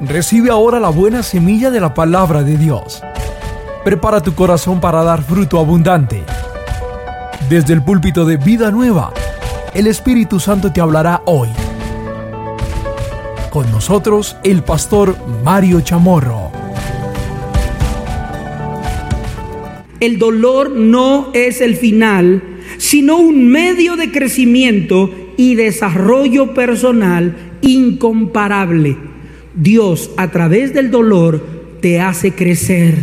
Recibe ahora la buena semilla de la palabra de Dios. Prepara tu corazón para dar fruto abundante. Desde el púlpito de Vida Nueva, el Espíritu Santo te hablará hoy. Con nosotros, el pastor Mario Chamorro. El dolor no es el final, sino un medio de crecimiento y desarrollo personal incomparable. Dios a través del dolor te hace crecer.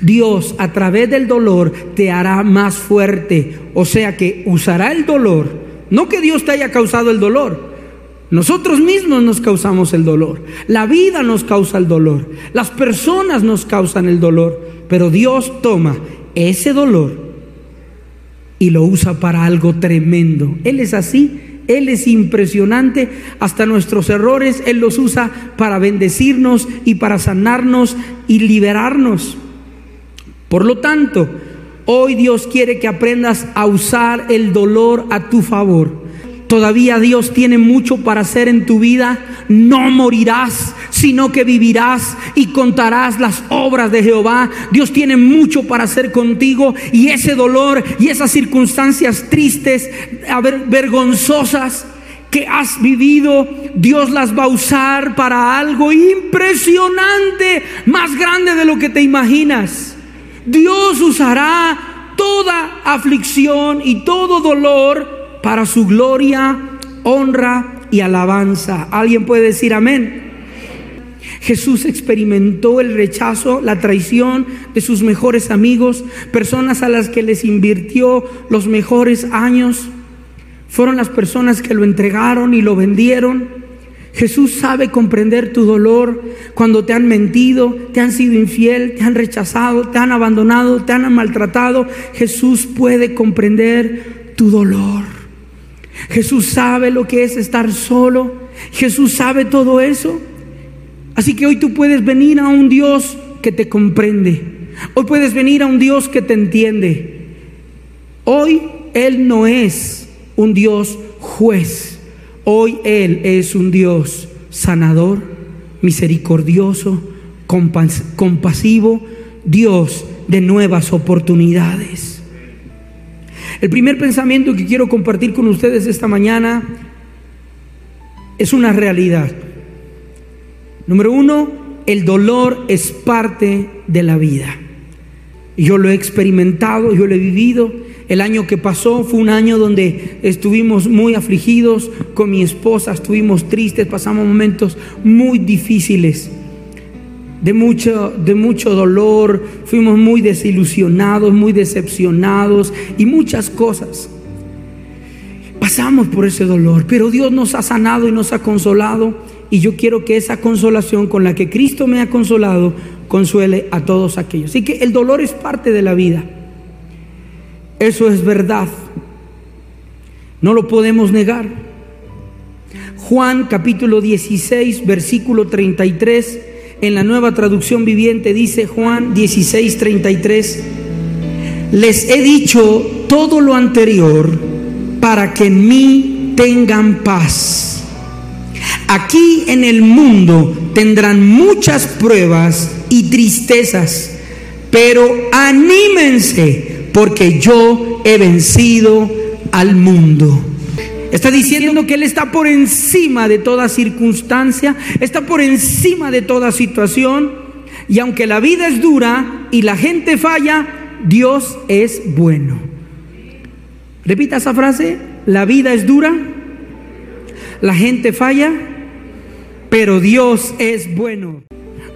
Dios a través del dolor te hará más fuerte. O sea que usará el dolor. No que Dios te haya causado el dolor. Nosotros mismos nos causamos el dolor. La vida nos causa el dolor. Las personas nos causan el dolor. Pero Dios toma ese dolor y lo usa para algo tremendo. Él es así él es impresionante, hasta nuestros errores Él los usa para bendecirnos y para sanarnos y liberarnos. Por lo tanto, hoy Dios quiere que aprendas a usar el dolor a tu favor. Todavía Dios tiene mucho para hacer en tu vida. No morirás, sino que vivirás y contarás las obras de Jehová. Dios tiene mucho para hacer contigo y ese dolor y esas circunstancias tristes, vergonzosas que has vivido, Dios las va a usar para algo impresionante, más grande de lo que te imaginas. Dios usará toda aflicción y todo dolor para su gloria, honra y alabanza. ¿Alguien puede decir amén? Jesús experimentó el rechazo, la traición de sus mejores amigos, personas a las que les invirtió los mejores años. Fueron las personas que lo entregaron y lo vendieron. Jesús sabe comprender tu dolor cuando te han mentido, te han sido infiel, te han rechazado, te han abandonado, te han maltratado. Jesús puede comprender tu dolor. Jesús sabe lo que es estar solo. Jesús sabe todo eso. Así que hoy tú puedes venir a un Dios que te comprende. Hoy puedes venir a un Dios que te entiende. Hoy Él no es un Dios juez. Hoy Él es un Dios sanador, misericordioso, compasivo, Dios de nuevas oportunidades. El primer pensamiento que quiero compartir con ustedes esta mañana es una realidad. Número uno, el dolor es parte de la vida. Yo lo he experimentado, yo lo he vivido. El año que pasó fue un año donde estuvimos muy afligidos con mi esposa, estuvimos tristes, pasamos momentos muy difíciles, de mucho, de mucho dolor, fuimos muy desilusionados, muy decepcionados y muchas cosas. Pasamos por ese dolor, pero Dios nos ha sanado y nos ha consolado y yo quiero que esa consolación con la que Cristo me ha consolado consuele a todos aquellos. Así que el dolor es parte de la vida. Eso es verdad. No lo podemos negar. Juan capítulo 16, versículo 33, en la nueva traducción viviente dice Juan 16, 33, les he dicho todo lo anterior para que en mí tengan paz. Aquí en el mundo tendrán muchas pruebas y tristezas, pero anímense porque yo he vencido al mundo. Está diciendo que Él está por encima de toda circunstancia, está por encima de toda situación. Y aunque la vida es dura y la gente falla, Dios es bueno. Repita esa frase, la vida es dura, la gente falla, pero Dios es bueno.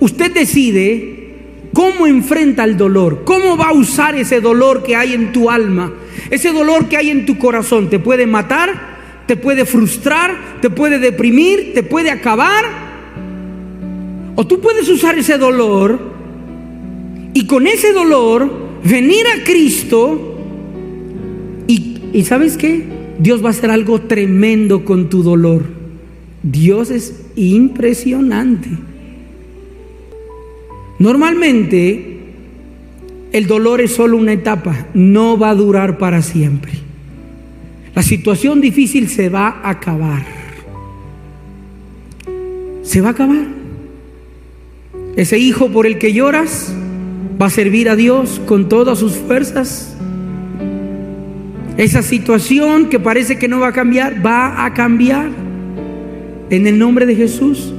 Usted decide cómo enfrenta el dolor, cómo va a usar ese dolor que hay en tu alma, ese dolor que hay en tu corazón. Te puede matar, te puede frustrar, te puede deprimir, te puede acabar. O tú puedes usar ese dolor y con ese dolor venir a Cristo y, y ¿sabes qué? Dios va a hacer algo tremendo con tu dolor. Dios es impresionante. Normalmente el dolor es solo una etapa, no va a durar para siempre. La situación difícil se va a acabar. Se va a acabar. Ese hijo por el que lloras va a servir a Dios con todas sus fuerzas. Esa situación que parece que no va a cambiar, va a cambiar. En el nombre de Jesús.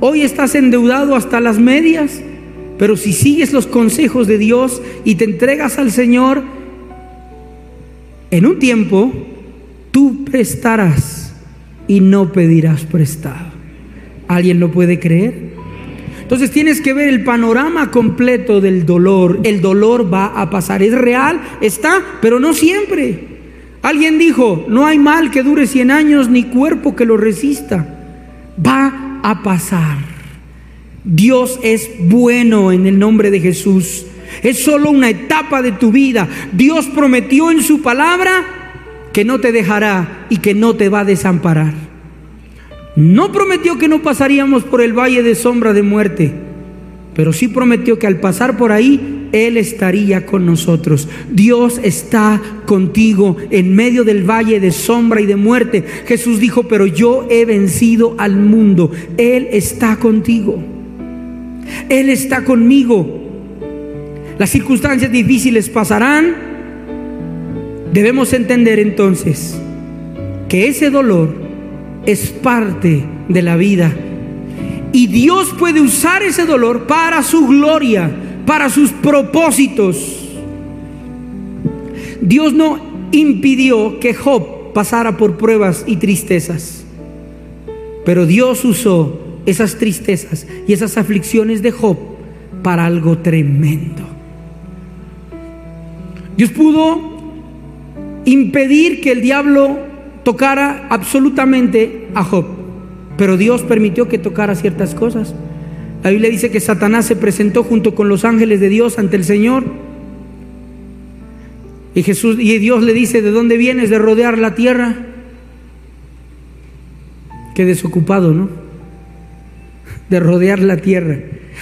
Hoy estás endeudado hasta las medias, pero si sigues los consejos de Dios y te entregas al Señor, en un tiempo tú prestarás y no pedirás prestado. ¿Alguien lo puede creer? Entonces tienes que ver el panorama completo del dolor. El dolor va a pasar. Es real, está, pero no siempre. Alguien dijo, no hay mal que dure 100 años ni cuerpo que lo resista. Va a pasar. Dios es bueno en el nombre de Jesús. Es solo una etapa de tu vida. Dios prometió en su palabra que no te dejará y que no te va a desamparar. No prometió que no pasaríamos por el valle de sombra de muerte, pero sí prometió que al pasar por ahí, Él estaría con nosotros. Dios está contigo en medio del valle de sombra y de muerte. Jesús dijo, pero yo he vencido al mundo. Él está contigo. Él está conmigo. Las circunstancias difíciles pasarán. Debemos entender entonces que ese dolor es parte de la vida. Y Dios puede usar ese dolor para su gloria, para sus propósitos. Dios no impidió que Job pasara por pruebas y tristezas, pero Dios usó esas tristezas y esas aflicciones de Job para algo tremendo. Dios pudo impedir que el diablo tocara absolutamente a Job, pero Dios permitió que tocara ciertas cosas. La Biblia dice que Satanás se presentó junto con los ángeles de Dios ante el Señor. Y Jesús y Dios le dice, "¿De dónde vienes de rodear la tierra?" Qué desocupado, ¿no? De rodear la tierra.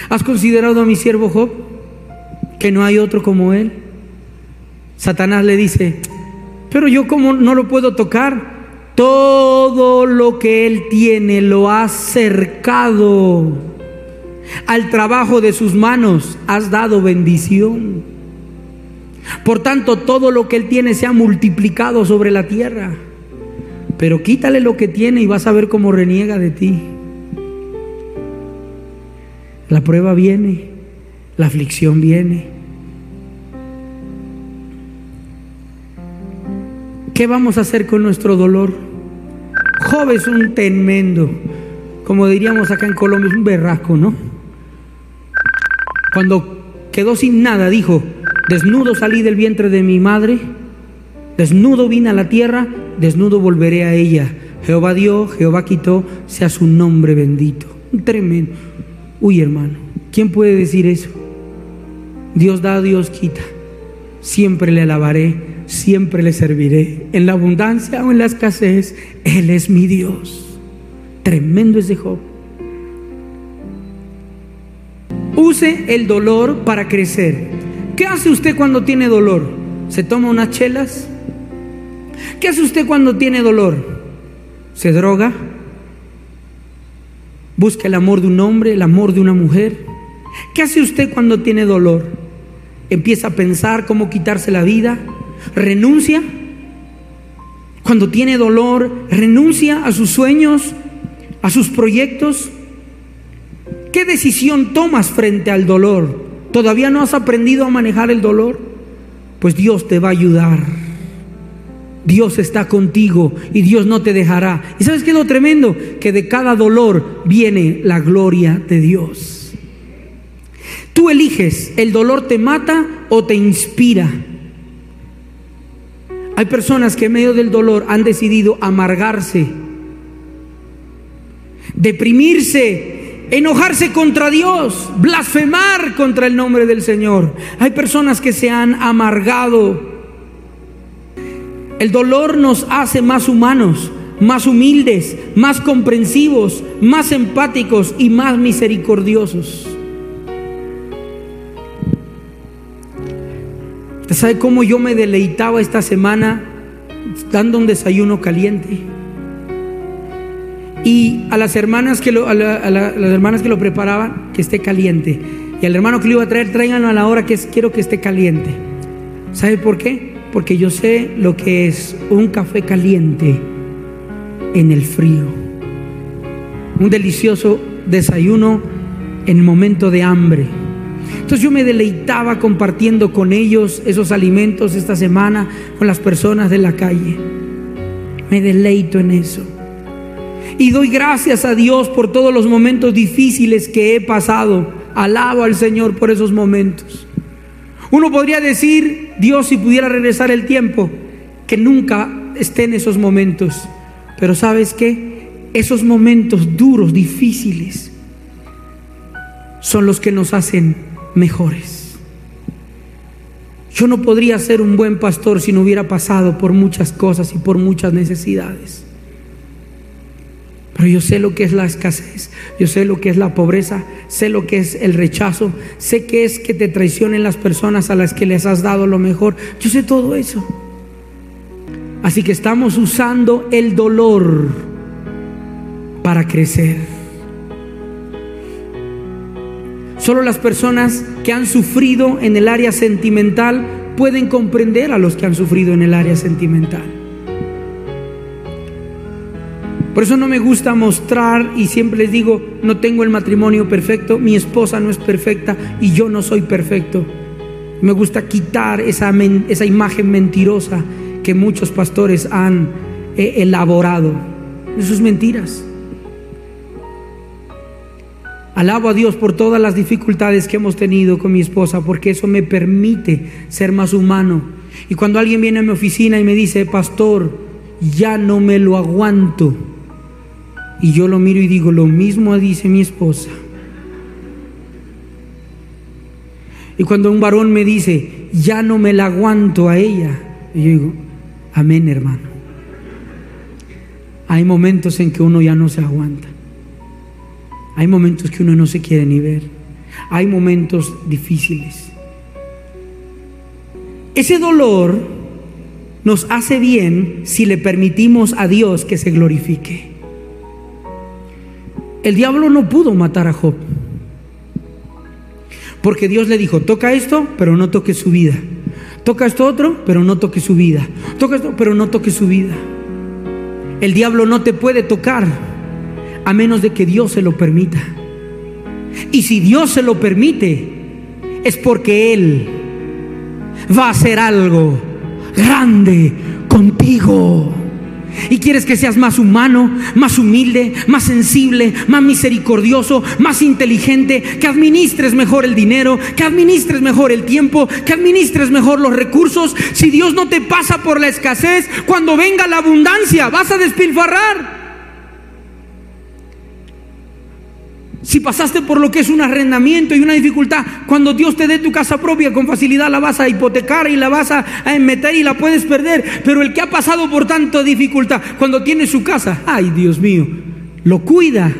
¿Has considerado a mi siervo Job? Que no hay otro como él. Satanás le dice, "Pero yo cómo no lo puedo tocar?" Todo lo que Él tiene lo has cercado. Al trabajo de sus manos has dado bendición. Por tanto, todo lo que Él tiene se ha multiplicado sobre la tierra. Pero quítale lo que tiene y vas a ver cómo reniega de ti. La prueba viene, la aflicción viene. ¿Qué vamos a hacer con nuestro dolor? Job es un tremendo, como diríamos acá en Colombia, es un berraco, ¿no? Cuando quedó sin nada, dijo, desnudo salí del vientre de mi madre, desnudo vine a la tierra, desnudo volveré a ella. Jehová dio, Jehová quitó, sea su nombre bendito. Tremendo. Uy, hermano, ¿quién puede decir eso? Dios da, Dios quita. Siempre le alabaré siempre le serviré. En la abundancia o en la escasez, Él es mi Dios. Tremendo es de Job. Use el dolor para crecer. ¿Qué hace usted cuando tiene dolor? ¿Se toma unas chelas? ¿Qué hace usted cuando tiene dolor? ¿Se droga? ¿Busca el amor de un hombre, el amor de una mujer? ¿Qué hace usted cuando tiene dolor? ¿Empieza a pensar cómo quitarse la vida? renuncia. Cuando tiene dolor, renuncia a sus sueños, a sus proyectos. ¿Qué decisión tomas frente al dolor? ¿Todavía no has aprendido a manejar el dolor? Pues Dios te va a ayudar. Dios está contigo y Dios no te dejará. ¿Y sabes qué es lo tremendo? Que de cada dolor viene la gloria de Dios. Tú eliges, el dolor te mata o te inspira. Hay personas que en medio del dolor han decidido amargarse, deprimirse, enojarse contra Dios, blasfemar contra el nombre del Señor. Hay personas que se han amargado. El dolor nos hace más humanos, más humildes, más comprensivos, más empáticos y más misericordiosos. ¿Sabe cómo yo me deleitaba esta semana dando un desayuno caliente? Y a las hermanas que lo, a la- a la- a las hermanas que lo preparaban, que esté caliente. Y al hermano que lo iba a traer, tráiganlo a la hora que quiero que esté caliente. ¿Sabe por qué? Porque yo sé lo que es un café caliente en el frío. Un delicioso desayuno en momento de hambre. Entonces yo me deleitaba compartiendo con ellos esos alimentos esta semana, con las personas de la calle. Me deleito en eso. Y doy gracias a Dios por todos los momentos difíciles que he pasado. Alabo al Señor por esos momentos. Uno podría decir, Dios, si pudiera regresar el tiempo, que nunca esté en esos momentos. Pero sabes qué? Esos momentos duros, difíciles, son los que nos hacen mejores. Yo no podría ser un buen pastor si no hubiera pasado por muchas cosas y por muchas necesidades. Pero yo sé lo que es la escasez, yo sé lo que es la pobreza, sé lo que es el rechazo, sé que es que te traicionen las personas a las que les has dado lo mejor. Yo sé todo eso. Así que estamos usando el dolor para crecer. Solo las personas que han sufrido en el área sentimental pueden comprender a los que han sufrido en el área sentimental. Por eso no me gusta mostrar y siempre les digo, no tengo el matrimonio perfecto, mi esposa no es perfecta y yo no soy perfecto. Me gusta quitar esa, esa imagen mentirosa que muchos pastores han eh, elaborado. Eso es mentiras. Alabo a Dios por todas las dificultades que hemos tenido con mi esposa, porque eso me permite ser más humano. Y cuando alguien viene a mi oficina y me dice, pastor, ya no me lo aguanto. Y yo lo miro y digo, lo mismo dice mi esposa. Y cuando un varón me dice, ya no me la aguanto a ella, y yo digo, amén hermano. Hay momentos en que uno ya no se aguanta. Hay momentos que uno no se quiere ni ver. Hay momentos difíciles. Ese dolor nos hace bien si le permitimos a Dios que se glorifique. El diablo no pudo matar a Job. Porque Dios le dijo, toca esto, pero no toque su vida. Toca esto otro, pero no toque su vida. Toca esto, pero no toque su vida. El diablo no te puede tocar a menos de que Dios se lo permita. Y si Dios se lo permite, es porque Él va a hacer algo grande contigo. Y quieres que seas más humano, más humilde, más sensible, más misericordioso, más inteligente, que administres mejor el dinero, que administres mejor el tiempo, que administres mejor los recursos. Si Dios no te pasa por la escasez, cuando venga la abundancia, vas a despilfarrar. Si pasaste por lo que es un arrendamiento y una dificultad, cuando Dios te dé tu casa propia, con facilidad la vas a hipotecar y la vas a, meter y la puedes perder. Pero el que ha pasado por tanta dificultad, cuando tiene su casa, ay Dios mío, lo cuida.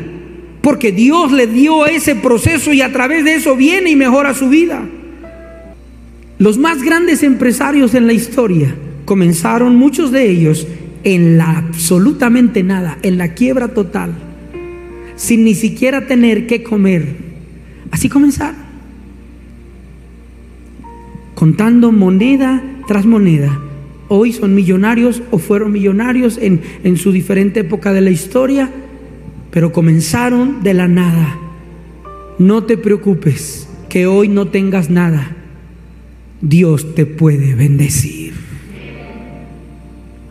Porque Dios le dio ese proceso y a través de eso viene y mejora su vida. Los más grandes empresarios en la historia comenzaron, muchos de ellos, en la absolutamente nada, en la quiebra total sin ni siquiera tener que comer. Así comenzaron. Contando moneda tras moneda. Hoy son millonarios o fueron millonarios en, en su diferente época de la historia, pero comenzaron de la nada. No te preocupes que hoy no tengas nada. Dios te puede bendecir.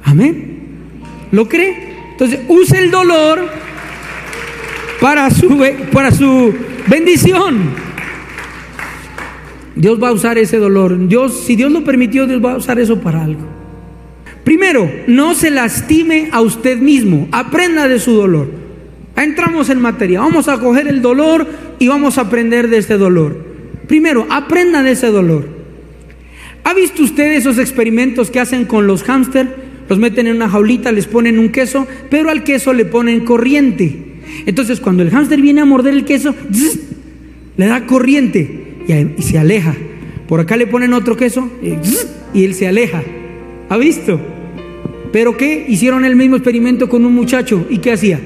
Amén. ¿Lo cree? Entonces, use el dolor para su, para su bendición. Dios va a usar ese dolor. Dios, si Dios lo permitió, Dios va a usar eso para algo. Primero, no se lastime a usted mismo. Aprenda de su dolor. Entramos en materia. Vamos a coger el dolor y vamos a aprender de este dolor. Primero, aprenda de ese dolor. ¿Ha visto usted esos experimentos que hacen con los hámster? Los meten en una jaulita, les ponen un queso, pero al queso le ponen corriente. Entonces cuando el hámster viene a morder el queso, le da corriente y, se aleja. Por acá le ponen otro queso y, ¡zzz! y él se aleja. ¿Ha visto? Pero ¿qué? Hicieron el mismo experimento con un muchacho y ¿qué hacía?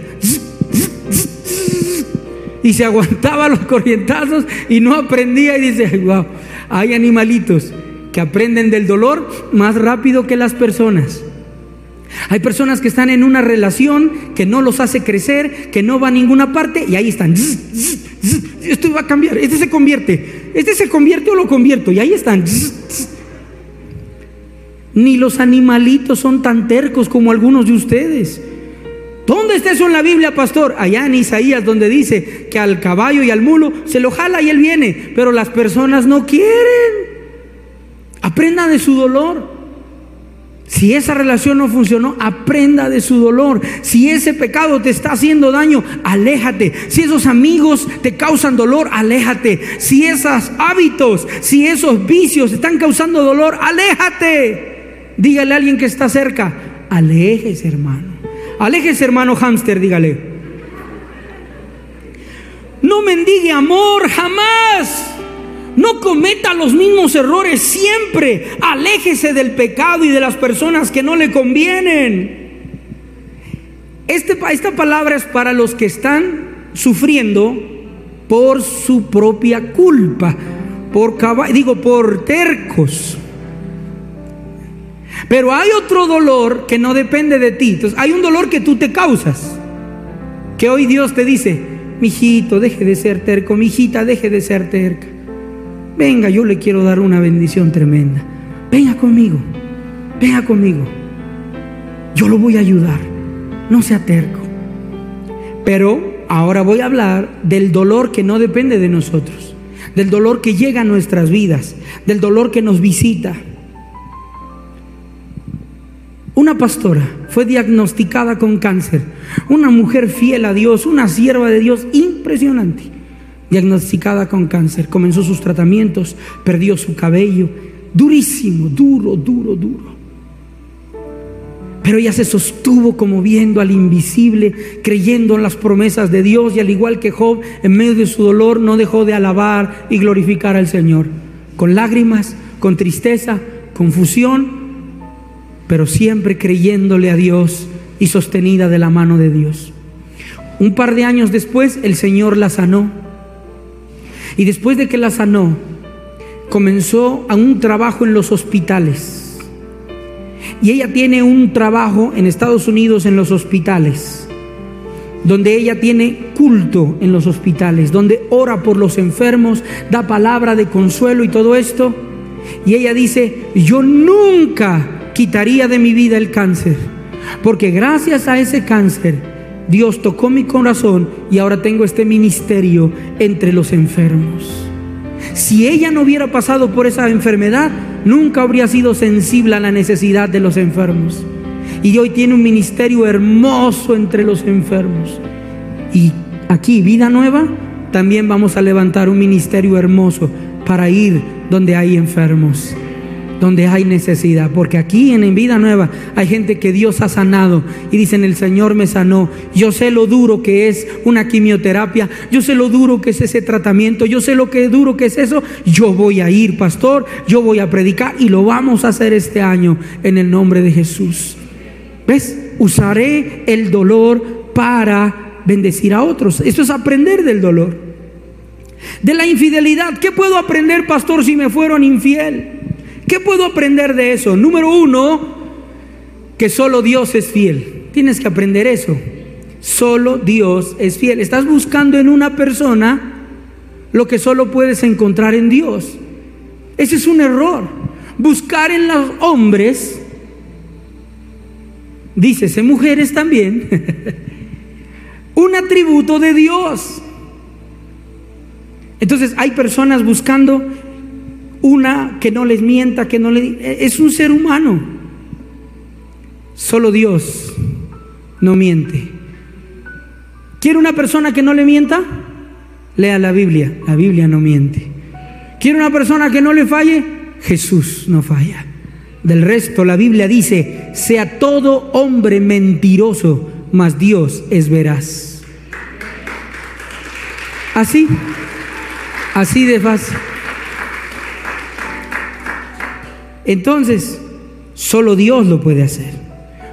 Y se aguantaba los corrientazos y no aprendía y dice, wow, hay animalitos que aprenden del dolor más rápido que las personas. Hay personas que están en una relación que no los hace crecer, que no va a ninguna parte y ahí están. Esto va a cambiar, este se convierte, este se convierte o lo convierto y ahí están. Ni los animalitos son tan tercos como algunos de ustedes. ¿Dónde está eso en la Biblia, pastor? Allá en Isaías, donde dice que al caballo y al mulo se lo jala y él viene, pero las personas no quieren. Aprenda de su dolor. Si esa relación no funcionó, aprenda de su dolor. Si ese pecado te está haciendo daño, aléjate. Si esos amigos te causan dolor, aléjate. Si esos hábitos, si esos vicios están causando dolor, aléjate. Dígale a alguien que está cerca, aléjese hermano. Aléjese hermano hámster, dígale. No mendigue amor jamás. No cometa los mismos errores siempre. Aléjese del pecado y de las personas que no le convienen. Este, esta palabra es para los que están sufriendo por su propia culpa, por digo por tercos. Pero hay otro dolor que no depende de ti. Entonces, hay un dolor que tú te causas. Que hoy Dios te dice, mijito, deje de ser terco, mijita, deje de ser terca. Venga, yo le quiero dar una bendición tremenda. Venga conmigo, venga conmigo. Yo lo voy a ayudar. No sea terco. Pero ahora voy a hablar del dolor que no depende de nosotros, del dolor que llega a nuestras vidas, del dolor que nos visita. Una pastora fue diagnosticada con cáncer, una mujer fiel a Dios, una sierva de Dios impresionante diagnosticada con cáncer, comenzó sus tratamientos, perdió su cabello, durísimo, duro, duro, duro. Pero ella se sostuvo como viendo al invisible, creyendo en las promesas de Dios y al igual que Job, en medio de su dolor no dejó de alabar y glorificar al Señor. Con lágrimas, con tristeza, confusión, pero siempre creyéndole a Dios y sostenida de la mano de Dios. Un par de años después el Señor la sanó y después de que la sanó, comenzó a un trabajo en los hospitales. Y ella tiene un trabajo en Estados Unidos en los hospitales, donde ella tiene culto en los hospitales, donde ora por los enfermos, da palabra de consuelo y todo esto. Y ella dice, yo nunca quitaría de mi vida el cáncer, porque gracias a ese cáncer Dios tocó mi corazón y ahora tengo este ministerio entre los enfermos. Si ella no hubiera pasado por esa enfermedad, nunca habría sido sensible a la necesidad de los enfermos. Y hoy tiene un ministerio hermoso entre los enfermos. Y aquí, vida nueva, también vamos a levantar un ministerio hermoso para ir donde hay enfermos donde hay necesidad. Porque aquí en, Vida Nueva hay gente que Dios ha sanado y dicen, el Señor me sanó. Yo sé lo duro que es una quimioterapia, yo sé lo duro que es ese tratamiento, yo sé lo que duro que es eso. Yo voy a ir, pastor, yo voy a predicar y lo vamos a hacer este año en el nombre de Jesús. ¿Ves? Usaré el dolor para bendecir a otros. Eso es aprender del dolor. De la infidelidad, ¿qué puedo aprender, pastor, si me fueron infiel? ¿Qué puedo aprender de eso? Número uno, que solo Dios es fiel. Tienes que aprender eso. Solo Dios es fiel. Estás buscando en una persona lo que solo puedes encontrar en Dios. Ese es un error. Buscar en los hombres, dícese mujeres también, un atributo de Dios. Entonces hay personas buscando una que no les mienta, que no le... Es un ser humano. Solo Dios no miente. ¿Quiere una persona que no le mienta? Lea la Biblia. La Biblia no miente. ¿Quiere una persona que no le falle? Jesús no falla. Del resto, la Biblia dice, sea todo hombre mentiroso, mas Dios es veraz. Así, así de fácil. Entonces, solo Dios lo puede hacer.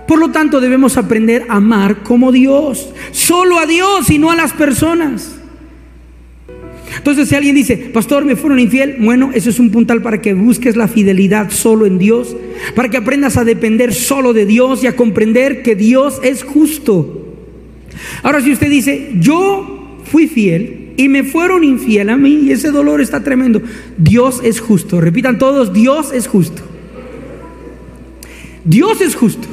Por lo tanto, debemos aprender a amar como Dios, solo a Dios y no a las personas. Entonces, si alguien dice, pastor, me fueron infiel, bueno, eso es un puntal para que busques la fidelidad solo en Dios, para que aprendas a depender solo de Dios y a comprender que Dios es justo. Ahora, si usted dice, yo fui fiel y me fueron infiel a mí y ese dolor está tremendo, Dios es justo. Repitan todos, Dios es justo. Dios es justo.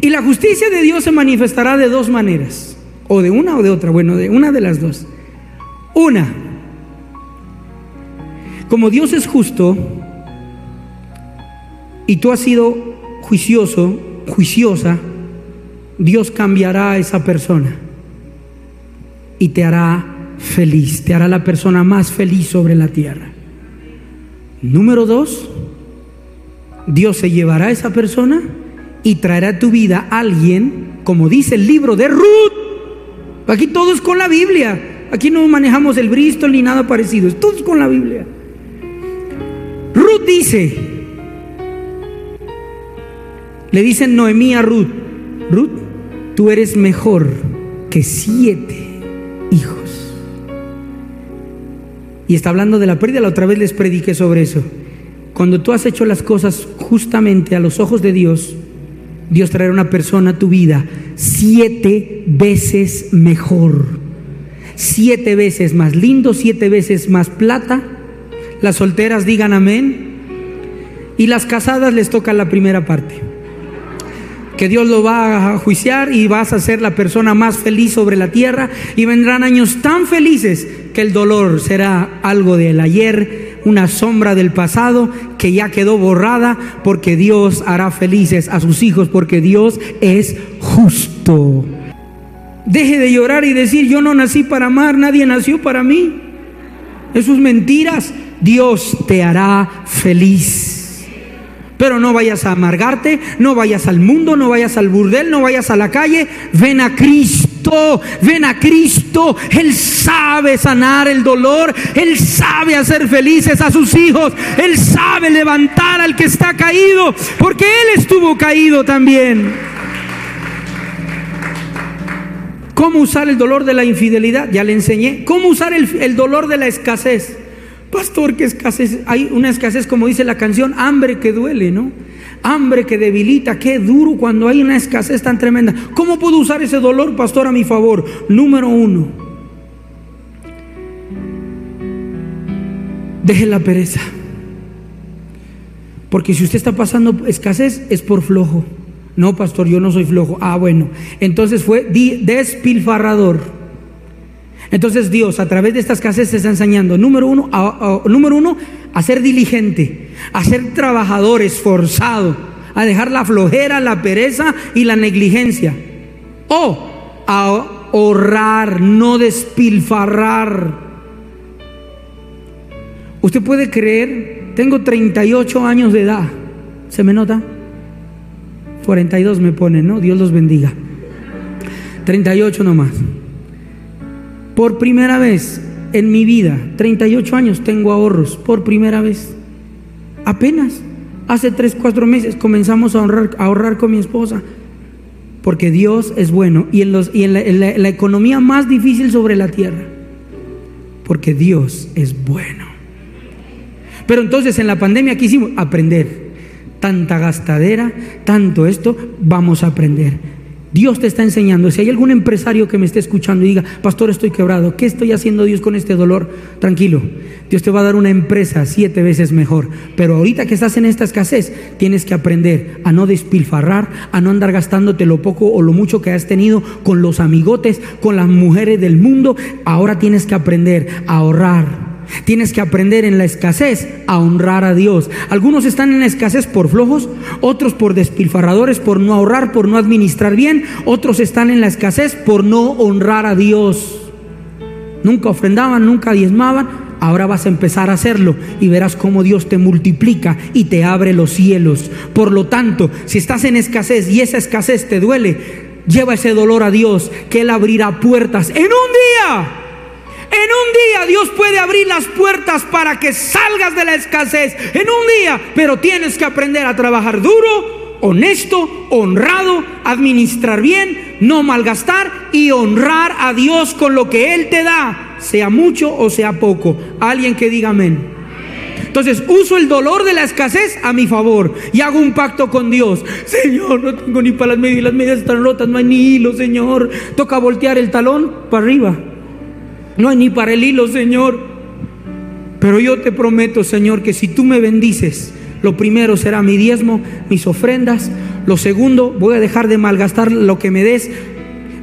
Y la justicia de Dios se manifestará de dos maneras, o de una o de otra, bueno, de una de las dos. Una, como Dios es justo y tú has sido juicioso, juiciosa, Dios cambiará a esa persona y te hará feliz, te hará la persona más feliz sobre la tierra. Número dos, Dios se llevará a esa persona y traerá a tu vida a alguien, como dice el libro de Ruth. Aquí todo es con la Biblia. Aquí no manejamos el Bristol ni nada parecido. Es con la Biblia. Ruth dice, le dicen Noemí a Ruth, Ruth, tú eres mejor que siete Y está hablando de la pérdida, la otra vez les prediqué sobre eso. Cuando tú has hecho las cosas justamente a los ojos de Dios, Dios traerá una persona a tu vida siete veces mejor, siete veces más lindo, siete veces más plata. Las solteras digan amén. Y las casadas les toca la primera parte. Que Dios lo va a juiciar y vas a ser la persona más feliz sobre la tierra. Y vendrán años tan felices que el dolor será algo del ayer una sombra del pasado que ya quedó borrada porque Dios hará felices a sus hijos porque Dios es justo. Deje de llorar y decir yo no nací para amar, nadie nació para mí. Eso es mentiras. Dios te hará feliz. Pero no vayas a amargarte, no vayas al mundo, no vayas al burdel, no vayas a la calle. Ven a Cristo, ven a Cristo. Él sabe sanar el dolor, Él sabe hacer felices a sus hijos, Él sabe levantar al que está caído, porque Él estuvo caído también. ¿Cómo usar el dolor de la infidelidad? Ya le enseñé. ¿Cómo usar el, el dolor de la escasez? Pastor, ¿qué escasez? Hay una escasez, como dice la canción, hambre que duele, ¿no? Hambre que debilita, qué duro cuando hay una escasez tan tremenda. ¿Cómo puedo usar ese dolor, pastor, a mi favor? Número uno, deje la pereza. Porque si usted está pasando escasez, es por flojo. No, pastor, yo no soy flojo. Ah, bueno. Entonces fue despilfarrador. Entonces Dios a través de estas escasez te está enseñando, número uno, a, número uno, a ser diligente, a ser trabajador, esforzado, a dejar la flojera, la pereza y la negligencia. O a ahorrar, no despilfarrar. Usted puede creer, tengo 38 años de edad, ¿se me nota? 42 me pone, ¿no? Dios los bendiga. 38 nomás. Por primera vez en mi vida, 38 años, tengo ahorros, por primera vez. Apenas, hace 3, 4 meses comenzamos a ahorrar, a ahorrar con mi esposa. Porque Dios es bueno y en, los, la, la economía más difícil sobre la tierra. Porque Dios es bueno. Pero entonces en la pandemia quisimos aprender. Tanta gastadera, tanto esto, vamos a aprender. Dios te está enseñando. Si hay algún empresario que me esté escuchando y diga, pastor, estoy quebrado, ¿qué estoy haciendo Dios con este dolor? Tranquilo, Dios te va a dar una empresa siete veces mejor. Pero ahorita que estás en esta escasez, tienes que aprender a no despilfarrar, a no andar gastándote lo poco o lo mucho que has tenido con los amigotes, con las mujeres del mundo. Ahora tienes que aprender a ahorrar Tienes que aprender en la escasez a honrar a Dios. Algunos están en la escasez por flojos, otros por despilfarradores, por no ahorrar, por no administrar bien, otros están en la escasez por no honrar a Dios. Nunca ofrendaban, nunca diezmaban, ahora vas a empezar a hacerlo y verás cómo Dios te multiplica y te abre los cielos. Por lo tanto, si estás en escasez y esa escasez te duele, lleva ese dolor a Dios, que Él abrirá puertas en un día en un día Dios puede abrir las puertas para que salgas de la escasez. En un día, pero tienes que aprender a trabajar duro, honesto, honrado, administrar bien, no malgastar y honrar a Dios con lo que Él te da. sea mucho o sea poco. Alguien que diga amén. Entonces uso el dolor de la escasez a mi favor y hago un pacto con Dios. Señor, no tengo ni para las medias, las medias están rotas, no hay ni hilo, Señor. Toca voltear el talón para arriba. No hay ni para el hilo, Señor. Pero yo te prometo, Señor, que si tú me bendices, lo primero será mi diezmo, mis ofrendas. Lo segundo, voy a dejar de malgastar lo que me des.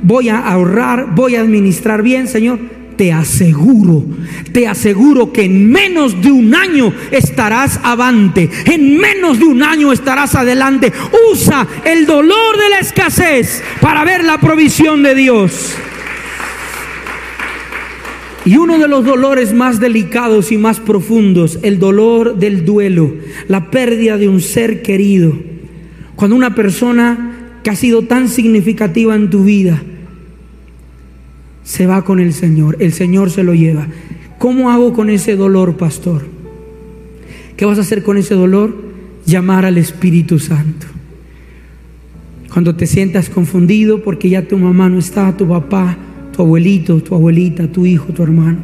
Voy a ahorrar, voy a administrar bien, Señor. Te aseguro, te aseguro que en menos de un año estarás avante, en menos de un año estarás adelante. Usa el dolor de la escasez para ver la provisión de Dios. Y uno de los dolores más delicados y más profundos, el dolor del duelo, la pérdida de un ser querido. Cuando una persona que ha sido tan significativa en tu vida se va con el Señor, el Señor se lo lleva. ¿Cómo hago con ese dolor, pastor? ¿Qué vas a hacer con ese dolor? Llamar al Espíritu Santo. Cuando te sientas confundido porque ya tu mamá no está, tu papá, tu abuelito, tu abuelita, tu hijo, tu hermano,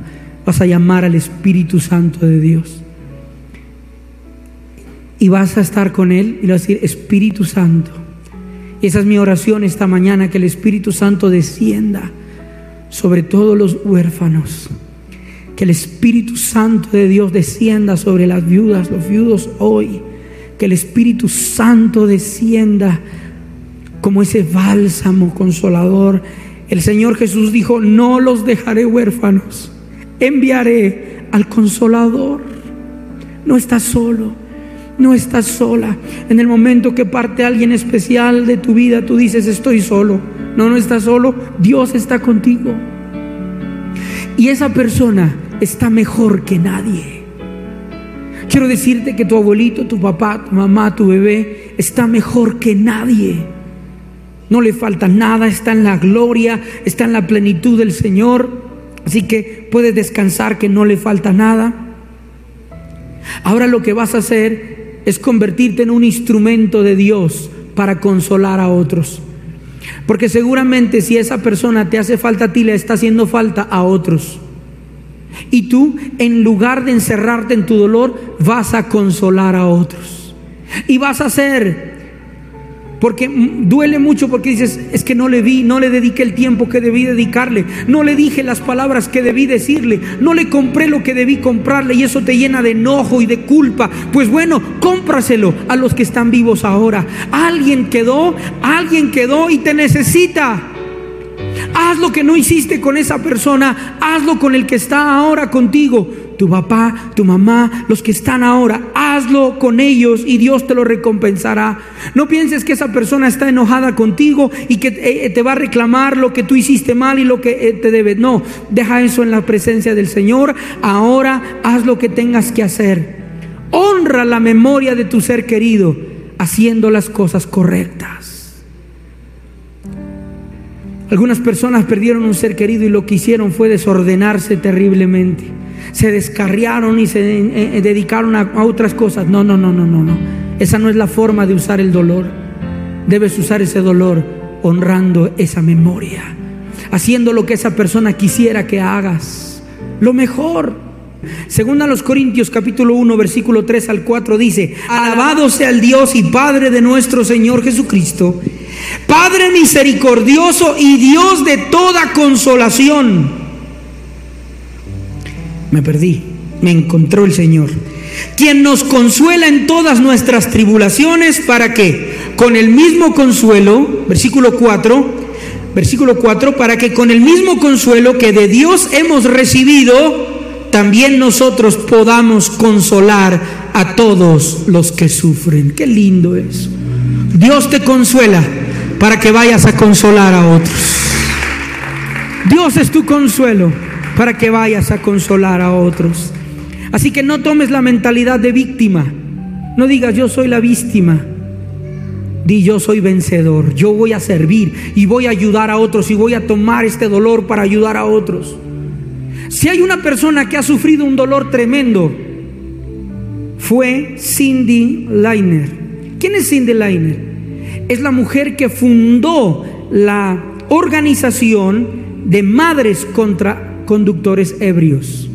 vas a llamar al Espíritu Santo de Dios. Y vas a estar con Él y le a decir, Espíritu Santo. Y esa es mi oración esta mañana, que el Espíritu Santo descienda sobre todos los huérfanos. Que el Espíritu Santo de Dios descienda sobre las viudas, los viudos hoy. Que el Espíritu Santo descienda como ese bálsamo consolador. El Señor Jesús dijo, no los dejaré huérfanos, enviaré al consolador. No estás solo, no estás sola. En el momento que parte alguien especial de tu vida, tú dices, estoy solo. No, no estás solo, Dios está contigo. Y esa persona está mejor que nadie. Quiero decirte que tu abuelito, tu papá, tu mamá, tu bebé está mejor que nadie. No le falta nada, está en la gloria, está en la plenitud del Señor. Así que puedes descansar que no le falta nada. Ahora lo que vas a hacer es convertirte en un instrumento de Dios para consolar a otros. Porque seguramente si esa persona te hace falta a ti, le está haciendo falta a otros. Y tú, en lugar de encerrarte en tu dolor, vas a consolar a otros. Y vas a hacer, porque duele mucho porque dices, es que no le vi, no le dediqué el tiempo que debí dedicarle, no le dije las palabras que debí decirle, no le compré lo que debí comprarle y eso te llena de enojo y de culpa. Pues bueno, cómpraselo a los que están vivos ahora. Alguien quedó, alguien quedó y te necesita. Haz lo que no hiciste con esa persona, hazlo con el que está ahora contigo. Tu papá, tu mamá, los que están ahora, hazlo con ellos y Dios te lo recompensará. No pienses que esa persona está enojada contigo y que eh, te va a reclamar lo que tú hiciste mal y lo que eh, te debe. No, deja eso en la presencia del Señor. Ahora haz lo que tengas que hacer. Honra la memoria de tu ser querido haciendo las cosas correctas. Algunas personas perdieron un ser querido y lo que hicieron fue desordenarse terriblemente. Se descarriaron y se eh, eh, dedicaron a, otras cosas. No, no, no, no, no, no. Esa no es la forma de usar el dolor. Debes usar ese dolor honrando esa memoria, haciendo lo que esa persona quisiera que hagas. Lo mejor. Según a los Corintios capítulo 1 versículo 3 al 4 dice, alabado sea el Dios y Padre de nuestro Señor Jesucristo Padre misericordioso y Dios de toda consolación. Me perdí, me encontró el Señor. Quien nos consuela en todas nuestras tribulaciones, ¿para qué? Con el mismo consuelo, versículo 4, versículo 4, para que con el mismo consuelo que de Dios hemos recibido, también nosotros podamos consolar a todos los que sufren. Qué lindo eso. Dios te consuela para que vayas a consolar a otros. Dios es tu consuelo para que vayas a consolar a otros. Así que no tomes la mentalidad de víctima. No digas yo soy la víctima. Di yo soy vencedor. Yo voy a servir y voy a ayudar a otros y voy a tomar este dolor para ayudar a otros. Si hay una persona que ha sufrido un dolor tremendo, fue Cindy Liner. ¿Quién es Cindy Liner? es la mujer que fundó la organización de madres contra conductores ebrios.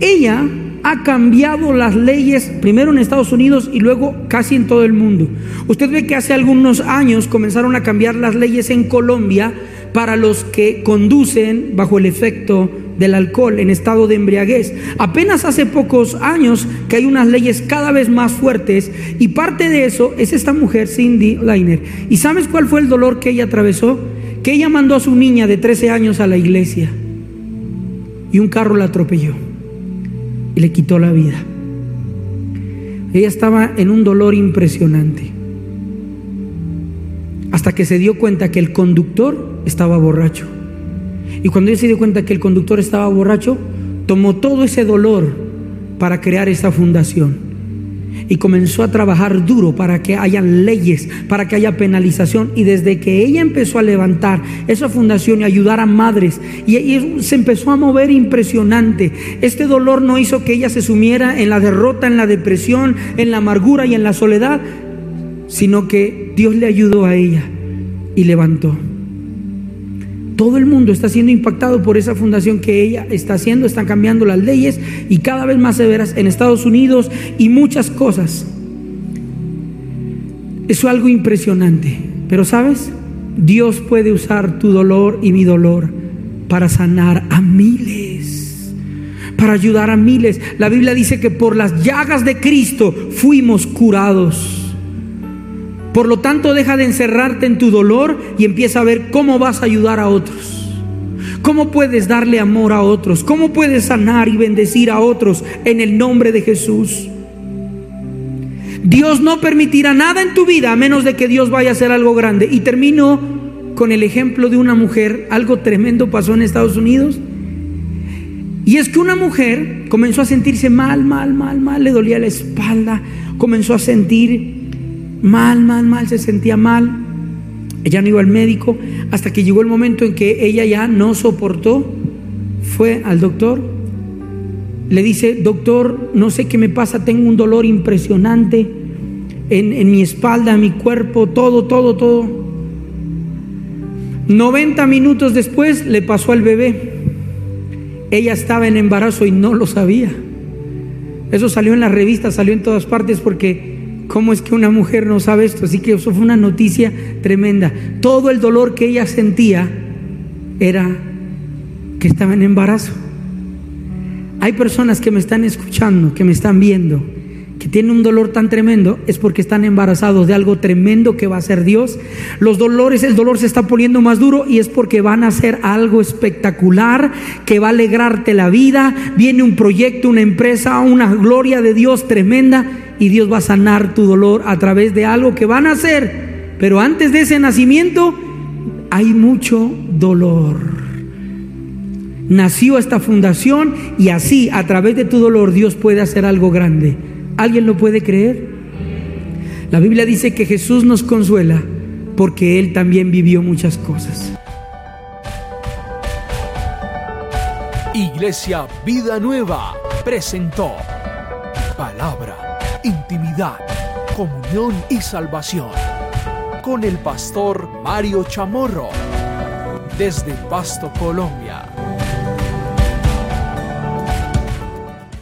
Ella ha cambiado las leyes, primero en Estados Unidos y luego casi en todo el mundo. Usted ve que hace algunos años comenzaron a cambiar las leyes en Colombia para los que conducen bajo el efecto del alcohol en estado de embriaguez. Apenas hace pocos años que hay unas leyes cada vez más fuertes y parte de eso es esta mujer, Cindy Liner. ¿Y sabes cuál fue el dolor que ella atravesó? Que ella mandó a su niña de 13 años a la iglesia y un carro la atropelló y le quitó la vida. Ella estaba en un dolor impresionante hasta que se dio cuenta que el conductor estaba borracho. Y cuando ella se dio cuenta que el conductor estaba borracho, tomó todo ese dolor para crear esta fundación. Y comenzó a trabajar duro para que haya leyes, para que haya penalización. Y desde que ella empezó a levantar esa fundación y ayudar a madres, y, y se empezó a mover impresionante. Este dolor no hizo que ella se sumiera en la derrota, en la depresión, en la amargura y en la soledad, sino que Dios le ayudó a ella y levantó. Todo el mundo está siendo impactado por esa fundación que ella está haciendo, están cambiando las leyes y cada vez más severas en Estados Unidos y muchas cosas. Eso es algo impresionante. Pero sabes, Dios puede usar tu dolor y mi dolor para sanar a miles, para ayudar a miles. La Biblia dice que por las llagas de Cristo fuimos curados. Por lo tanto, deja de encerrarte en tu dolor y empieza a ver cómo vas a ayudar a otros. ¿Cómo puedes darle amor a otros? ¿Cómo puedes sanar y bendecir a otros en el nombre de Jesús? Dios no permitirá nada en tu vida a menos de que Dios vaya a hacer algo grande. Y termino con el ejemplo de una mujer. Algo tremendo pasó en Estados Unidos. Y es que una mujer comenzó a sentirse mal, mal, mal, mal. Le dolía la espalda. Comenzó a sentir mal, mal, mal, se sentía mal. Ella no iba al médico hasta que llegó el momento en que ella ya no soportó. Fue al doctor. Le dice, doctor, no sé qué me pasa, tengo un dolor impresionante en, en mi espalda, en mi cuerpo, todo, todo, todo. 90 minutos después le pasó al bebé. Ella estaba en embarazo y no lo sabía. Eso salió en la revista, salió en todas partes porque ¿Cómo es que una mujer no sabe esto? Así que eso fue una noticia tremenda. Todo el dolor que ella sentía era que estaba en embarazo. Hay personas que me están escuchando, que me están viendo, que tienen un dolor tan tremendo, es porque están embarazados de algo tremendo que va a ser Dios. Los dolores, el dolor se está poniendo más duro y es porque van a hacer algo espectacular que va a alegrarte la vida. Viene un proyecto, una empresa, una gloria de Dios tremenda y Dios va a sanar tu dolor a través de algo que van a hacer. Pero antes de ese nacimiento hay mucho dolor. Nació esta fundación y así a través de tu dolor Dios puede hacer algo grande. ¿Alguien lo puede creer? La Biblia dice que Jesús nos consuela porque Él también vivió muchas cosas. Iglesia Vida Nueva presentó Palabra intimidad, comunión y salvación. Con el pastor Mario Chamorro, desde Pasto, Colombia.